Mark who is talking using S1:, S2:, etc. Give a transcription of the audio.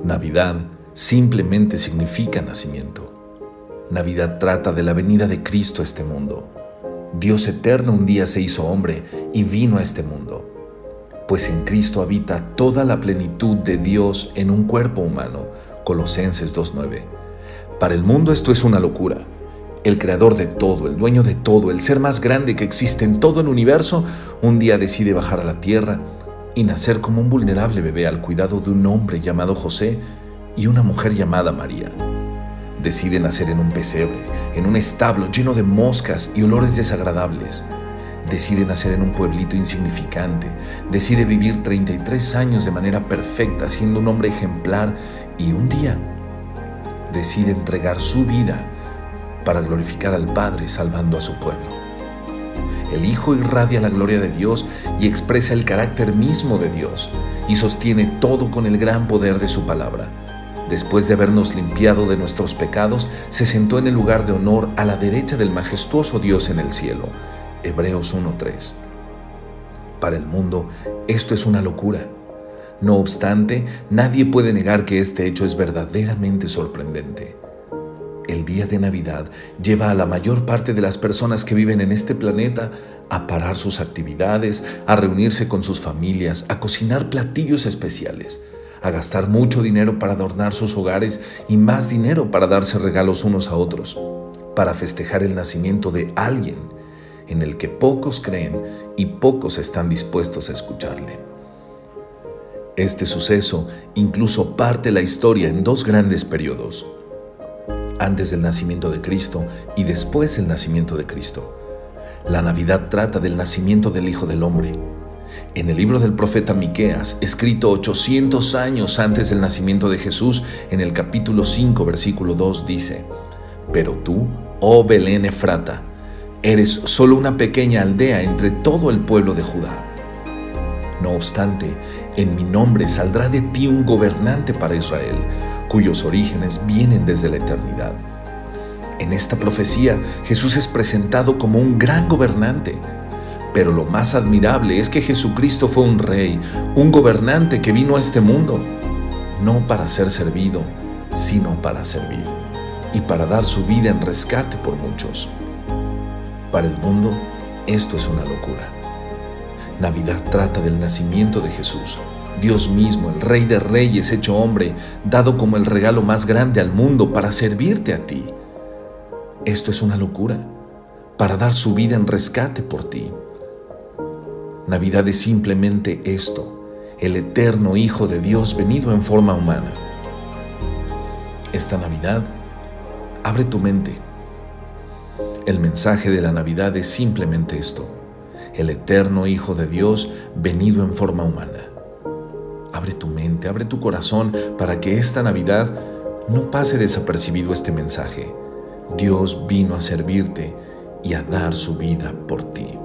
S1: Navidad simplemente significa nacimiento. Navidad trata de la venida de Cristo a este mundo. Dios eterno un día se hizo hombre y vino a este mundo, pues en Cristo habita toda la plenitud de Dios en un cuerpo humano. Colosenses 2.9. Para el mundo esto es una locura. El creador de todo, el dueño de todo, el ser más grande que existe en todo el universo, un día decide bajar a la tierra y nacer como un vulnerable bebé al cuidado de un hombre llamado José y una mujer llamada María. Decide nacer en un pesebre, en un establo lleno de moscas y olores desagradables. Decide nacer en un pueblito insignificante. Decide vivir 33 años de manera perfecta, siendo un hombre ejemplar y un día decide entregar su vida para glorificar al Padre salvando a su pueblo. El Hijo irradia la gloria de Dios y expresa el carácter mismo de Dios y sostiene todo con el gran poder de su palabra. Después de habernos limpiado de nuestros pecados, se sentó en el lugar de honor a la derecha del majestuoso Dios en el cielo. Hebreos 1.3. Para el mundo, esto es una locura. No obstante, nadie puede negar que este hecho es verdaderamente sorprendente el día de Navidad lleva a la mayor parte de las personas que viven en este planeta a parar sus actividades, a reunirse con sus familias, a cocinar platillos especiales, a gastar mucho dinero para adornar sus hogares y más dinero para darse regalos unos a otros, para festejar el nacimiento de alguien en el que pocos creen y pocos están dispuestos a escucharle. Este suceso incluso parte la historia en dos grandes periodos antes del nacimiento de Cristo y después del nacimiento de Cristo. La Navidad trata del nacimiento del Hijo del Hombre. En el libro del profeta Miqueas, escrito 800 años antes del nacimiento de Jesús, en el capítulo 5, versículo 2 dice: Pero tú, oh Belén Efrata, eres solo una pequeña aldea entre todo el pueblo de Judá. No obstante, en mi nombre saldrá de ti un gobernante para Israel cuyos orígenes vienen desde la eternidad. En esta profecía Jesús es presentado como un gran gobernante, pero lo más admirable es que Jesucristo fue un rey, un gobernante que vino a este mundo, no para ser servido, sino para servir, y para dar su vida en rescate por muchos. Para el mundo, esto es una locura. Navidad trata del nacimiento de Jesús, Dios mismo, el Rey de Reyes hecho hombre, dado como el regalo más grande al mundo para servirte a ti. Esto es una locura, para dar su vida en rescate por ti. Navidad es simplemente esto, el eterno Hijo de Dios venido en forma humana. Esta Navidad, abre tu mente. El mensaje de la Navidad es simplemente esto, el eterno Hijo de Dios venido en forma humana. Abre tu mente, abre tu corazón para que esta Navidad no pase desapercibido este mensaje. Dios vino a servirte y a dar su vida por ti.